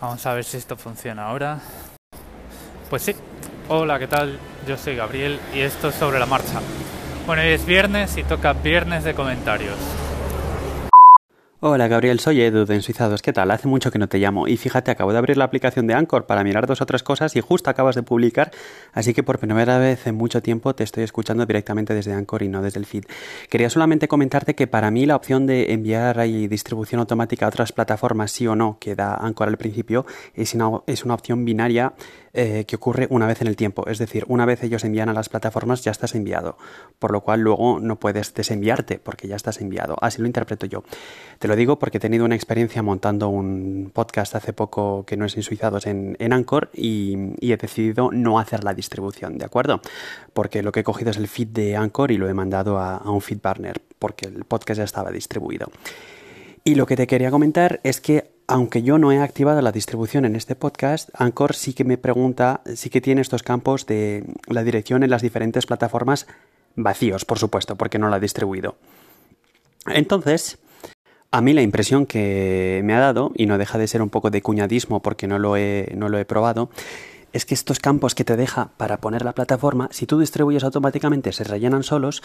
Vamos a ver si esto funciona ahora. Pues sí. Hola, ¿qué tal? Yo soy Gabriel y esto es sobre la marcha. Bueno, hoy es viernes y toca viernes de comentarios. Hola Gabriel, soy Edu de Ensuizados. ¿Qué tal? Hace mucho que no te llamo y fíjate, acabo de abrir la aplicación de Anchor para mirar dos o tres cosas y justo acabas de publicar, así que por primera vez en mucho tiempo te estoy escuchando directamente desde Anchor y no desde el feed. Quería solamente comentarte que para mí la opción de enviar ahí distribución automática a otras plataformas, sí o no, que da Anchor al principio, es una, es una opción binaria eh, que ocurre una vez en el tiempo. Es decir, una vez ellos envían a las plataformas ya estás enviado, por lo cual luego no puedes desenviarte porque ya estás enviado. Así lo interpreto yo. Te lo digo porque he tenido una experiencia montando un podcast hace poco que no es en Suizados en, en Anchor y, he decidido no hacer la distribución, ¿de acuerdo? Porque lo que he cogido es el feed de Anchor y lo he mandado a, a un feed partner porque el podcast ya estaba distribuido. Y lo que te quería comentar es que aunque yo no he activado la distribución en este podcast, Anchor sí que me pregunta, sí que tiene estos campos de la dirección en las diferentes plataformas vacíos, por supuesto, porque no la ha distribuido. Entonces, a mí la impresión que me ha dado, y no deja de ser un poco de cuñadismo porque no lo he, no lo he probado, es que estos campos que te deja para poner la plataforma, si tú distribuyes automáticamente se rellenan solos,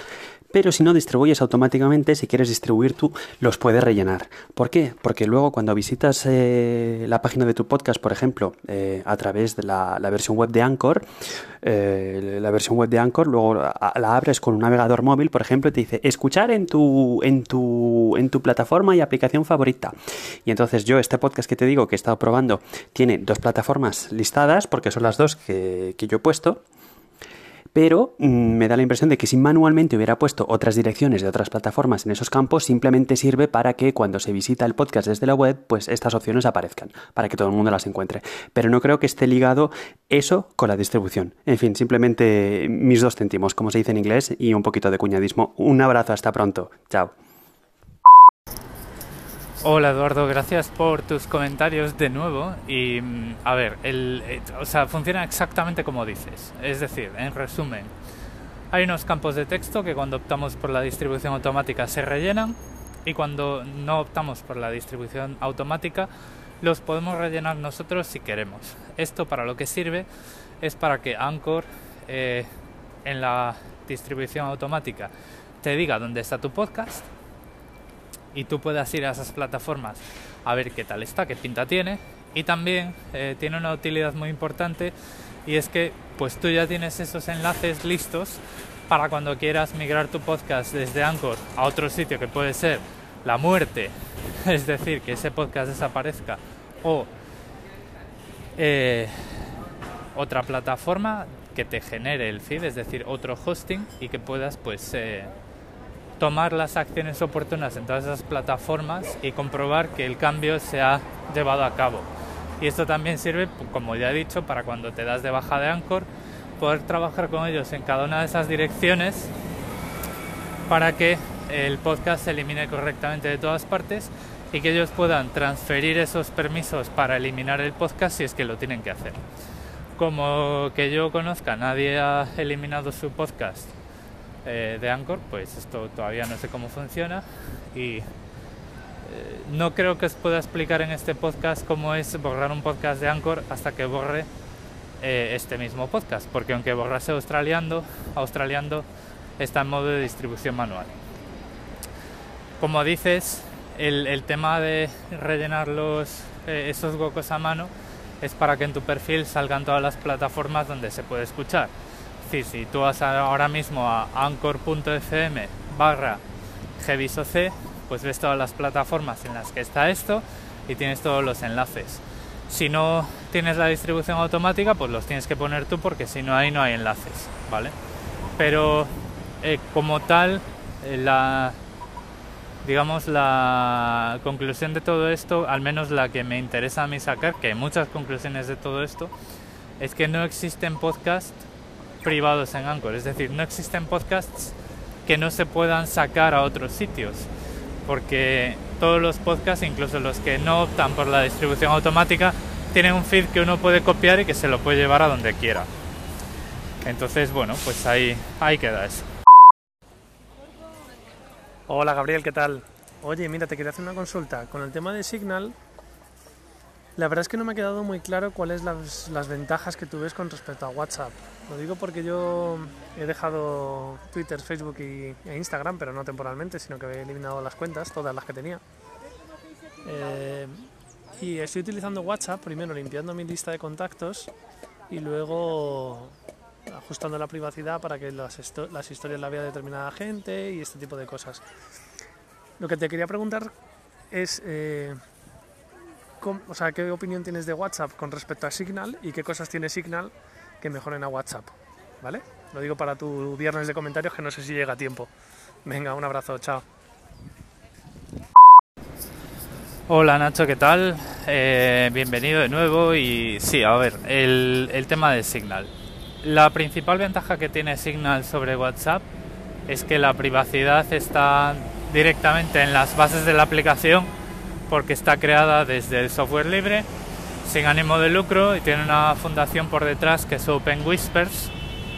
pero si no distribuyes automáticamente, si quieres distribuir tú, los puedes rellenar. ¿Por qué? Porque luego cuando visitas eh, la página de tu podcast, por ejemplo, eh, a través de la, versión web de Anchor, eh, la versión web de Anchor, luego la, abres con un navegador móvil, por ejemplo, y te dice escuchar en tu, en tu, en tu plataforma y aplicación favorita. Y entonces yo, este podcast que te digo que he estado probando, tiene dos plataformas listadas, porque son las dos que, yo he puesto, pero mm, me da la impresión de que si manualmente hubiera puesto otras direcciones de otras plataformas en esos campos, simplemente sirve para que cuando se visita el podcast desde la web, pues estas opciones aparezcan, para que todo el mundo las encuentre. Pero no creo que esté ligado eso con la distribución. En fin, simplemente mis dos céntimos, como se dice en inglés, y un poquito de cuñadismo. Un abrazo, hasta pronto. Chao. Hola Eduardo, gracias por tus comentarios de nuevo. Y mm, a ver, eh, o sea, funciona exactamente como dices. Es decir, en resumen, hay unos campos de texto que cuando optamos por la distribución automática se rellenan y cuando no optamos por la distribución automática los podemos rellenar nosotros si queremos. Esto para lo que sirve es para que Anchor eh, en la distribución automática te diga dónde está tu podcast y tú puedas ir a esas plataformas a ver qué tal está, qué pinta tiene. Y también eh, tiene una utilidad muy importante y es que pues tú ya tienes esos enlaces listos para cuando quieras migrar tu podcast desde Anchor a otro sitio que puede ser la muerte, es decir, que ese podcast desaparezca o eh, otra plataforma que te genere el feed, es decir, otro hosting y que puedas pues eh, tomar las acciones oportunas en todas esas plataformas y comprobar que el cambio se ha llevado a cabo. Y esto también sirve, como ya he dicho, para cuando te das de baja de Anchor, poder trabajar con ellos en cada una de esas direcciones para que el podcast se elimine correctamente de todas partes y que ellos puedan transferir esos permisos para eliminar el podcast si es que lo tienen que hacer. Como que yo conozca, nadie ha eliminado su podcast eh, de Anchor, pues esto todavía no sé cómo funciona y eh, no creo que os pueda explicar en este podcast cómo es borrar un podcast de Anchor hasta que borre eh, este mismo podcast, porque aunque borrase australiando, australiando está en modo de distribución manual. Como dices, el, tema de rellenar los, esos huecos a mano es para que en tu perfil salgan todas las plataformas donde se puede escuchar si tú vas ahora mismo a anchor.fm barra pues ves todas las plataformas en las que está esto y tienes todos los enlaces. Si no tienes la distribución automática, pues los tienes que poner tú porque si no ahí no hay enlaces, ¿vale? Pero eh, como tal, eh, la digamos la conclusión de todo esto, al menos la que me interesa a mí sacar, que hay muchas conclusiones de todo esto, es que no existen podcasts privados en Anchor. Es decir, no existen podcasts que no se puedan sacar a otros sitios. Porque todos los podcasts, incluso los que no optan por la distribución automática, tienen un feed que uno puede copiar y que se lo puede llevar a donde quiera. Entonces, bueno, pues ahí, ahí queda eso. Hola Gabriel, ¿qué tal? Oye, mira, te quería hacer una consulta. Con el tema de Signal, La verdad es que no me ha quedado muy claro cuáles las, las ventajas que tú ves con respecto a WhatsApp. Lo digo porque yo he dejado Twitter, Facebook y, e Instagram, pero no temporalmente, sino que he eliminado las cuentas, todas las que tenía. Eh, y estoy utilizando WhatsApp, primero limpiando mi lista de contactos y luego ajustando la privacidad para que las, las historias la vea determinada gente y este tipo de cosas. Lo que te quería preguntar es... Eh, o sea, ¿qué opinión tienes de WhatsApp con respecto a Signal y qué cosas tiene Signal que mejoren a WhatsApp? ¿Vale? Lo digo para tu viernes de comentarios que no sé si llega a tiempo. Venga, un abrazo, chao. Hola Nacho, ¿qué tal? Eh, bienvenido de nuevo y sí, a ver, el, el tema de Signal. La principal ventaja que tiene Signal sobre WhatsApp es que la privacidad está directamente en las bases de la aplicación porque está creada desde el software libre, sin ánimo de lucro y tiene una fundación por detrás que es Open Whispers,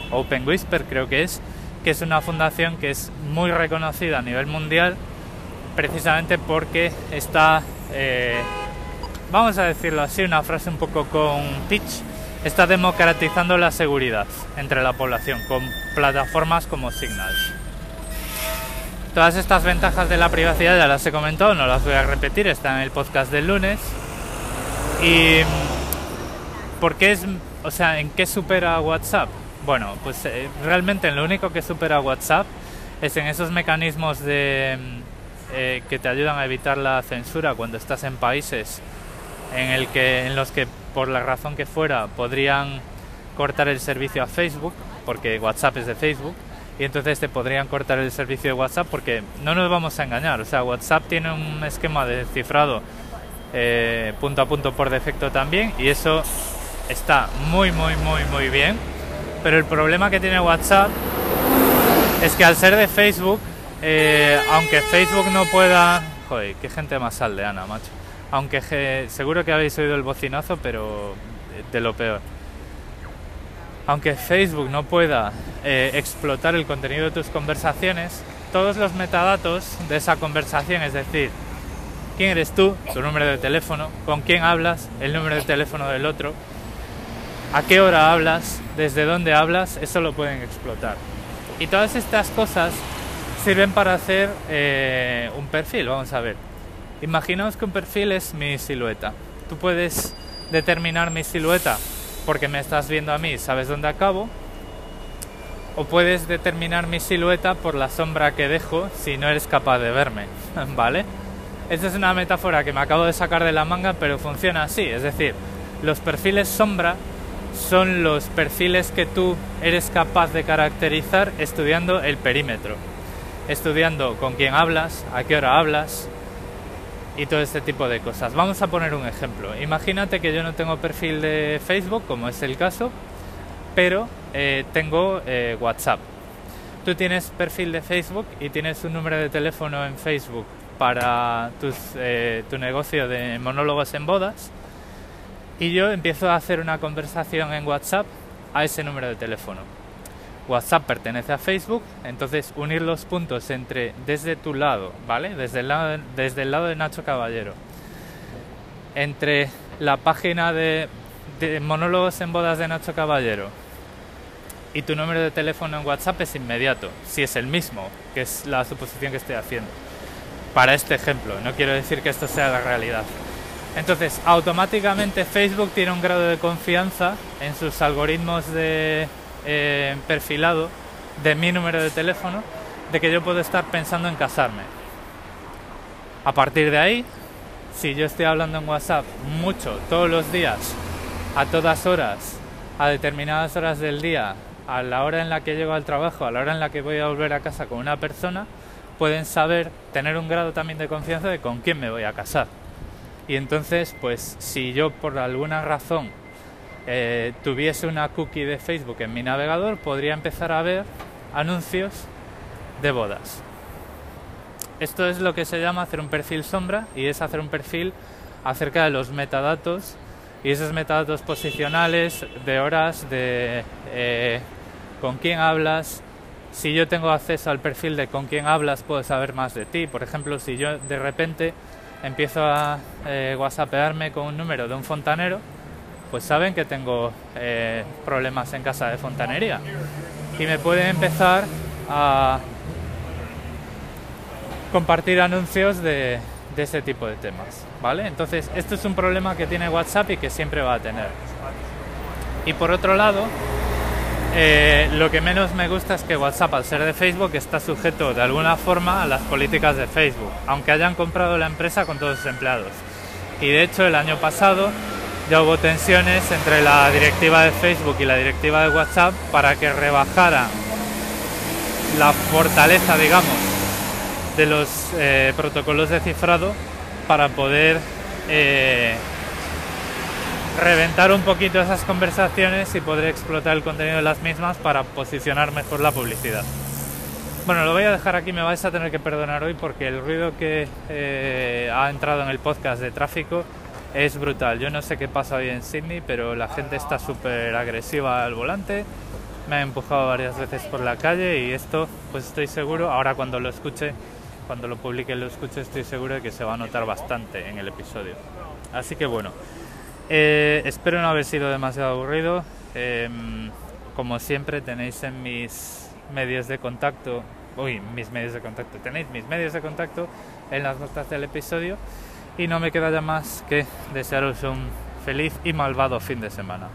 Open Whisper creo que es, que es una fundación que es muy reconocida a nivel mundial precisamente porque está, eh, vamos a decirlo así, una frase un poco con pitch, está democratizando la seguridad entre la población con plataformas como Signal. Todas estas ventajas de la privacidad ya las he comentado, no las voy a repetir, están en el podcast del lunes. Y ¿por qué es, o sea, en qué supera WhatsApp? Bueno, pues eh, realmente lo único que supera WhatsApp es en esos mecanismos de eh, que te ayudan a evitar la censura cuando estás en países en el en los que por la razón que fuera podrían cortar el servicio a Facebook, porque WhatsApp es de Facebook y entonces te podrían cortar el servicio de WhatsApp porque no nos vamos a engañar, o sea, WhatsApp tiene un esquema de cifrado eh, punto a punto por defecto también y eso está muy muy muy muy bien, pero el problema que tiene WhatsApp es que al ser de Facebook, eh, aunque Facebook no pueda... Joder, qué gente más aldeana, macho. Aunque seguro que habéis oído el bocinazo, pero de lo peor aunque Facebook no pueda eh, explotar el contenido de tus conversaciones, todos los metadatos de esa conversación, es decir, quién eres tú, tu número de teléfono, con quién hablas, el número de teléfono del otro, a qué hora hablas, desde dónde hablas, eso lo pueden explotar. Y todas estas cosas sirven para hacer eh, un perfil, vamos a ver. Imaginaos que un perfil es mi silueta. Tú puedes determinar mi silueta porque me estás viendo a mí, sabes dónde acabo. O puedes determinar mi silueta por la sombra que dejo si no eres capaz de verme, ¿vale? Esta es una metáfora que me acabo de sacar de la manga, pero funciona así, es decir, los perfiles sombra son los perfiles que tú eres capaz de caracterizar estudiando el perímetro, estudiando con quién hablas, a qué hora hablas, y todo este tipo de cosas. Vamos a poner un ejemplo. Imagínate que yo no tengo perfil de Facebook, como es el caso, pero eh, tengo eh, WhatsApp. Tú tienes perfil de Facebook y tienes un número de teléfono en Facebook para tus, eh, tu negocio de monólogos en bodas y yo empiezo a hacer una conversación en WhatsApp a ese número de teléfono. WhatsApp pertenece a Facebook, entonces unir los puntos entre desde tu lado, ¿vale? Desde el lado de, desde el lado de Nacho Caballero, entre la página de, de monólogos en bodas de Nacho Caballero y tu número de teléfono en WhatsApp es inmediato, si es el mismo, que es la suposición que estoy haciendo. Para este ejemplo, no quiero decir que esto sea la realidad. Entonces, automáticamente Facebook tiene un grado de confianza en sus algoritmos de eh, perfilado de mi número de teléfono de que yo puedo estar pensando en casarme. A partir de ahí, si yo estoy hablando en WhatsApp mucho, todos los días, a todas horas, a determinadas horas del día, a la hora en la que llego al trabajo, a la hora en la que voy a volver a casa con una persona, pueden saber, tener un grado también de confianza de con quién me voy a casar. Y entonces, pues si yo por alguna razón eh, tuviese una cookie de Facebook en mi navegador, podría empezar a ver anuncios de bodas. Esto es lo que se llama hacer un perfil sombra y es hacer un perfil acerca de los metadatos y esos metadatos posicionales, de horas, de eh, con quién hablas. Si yo tengo acceso al perfil de con quién hablas, puedo saber más de ti. Por ejemplo, si yo de repente empiezo a eh, whatsappearme con un número de un fontanero, pues saben que tengo eh, problemas en casa de fontanería y me pueden empezar a compartir anuncios de, de ese tipo de temas, ¿vale? Entonces, esto es un problema que tiene WhatsApp y que siempre va a tener. Y por otro lado, eh, lo que menos me gusta es que WhatsApp, al ser de Facebook, está sujeto de alguna forma a las políticas de Facebook, aunque hayan comprado la empresa con todos sus empleados. Y de hecho, el año pasado ya hubo tensiones entre la directiva de Facebook y la directiva de WhatsApp para que rebajara la fortaleza, digamos, de los eh, protocolos de cifrado para poder eh, reventar un poquito esas conversaciones y poder explotar el contenido de las mismas para posicionar mejor la publicidad. Bueno, lo voy a dejar aquí, me vais a tener que perdonar hoy porque el ruido que eh, ha entrado en el podcast de tráfico es brutal. Yo no sé qué pasa hoy en Sydney, pero la gente está súper agresiva al volante. Me ha empujado varias veces por la calle y esto, pues estoy seguro, ahora cuando lo escuche, cuando lo publique lo escuche, estoy seguro de que se va a notar bastante en el episodio. Así que bueno, eh, espero no haber sido demasiado aburrido. Em, como siempre tenéis en mis medios de contacto, uy, mis medios de contacto, tenéis mis medios de contacto en las notas del episodio y no me queda ya más que desearos un feliz y malvado fin de semana.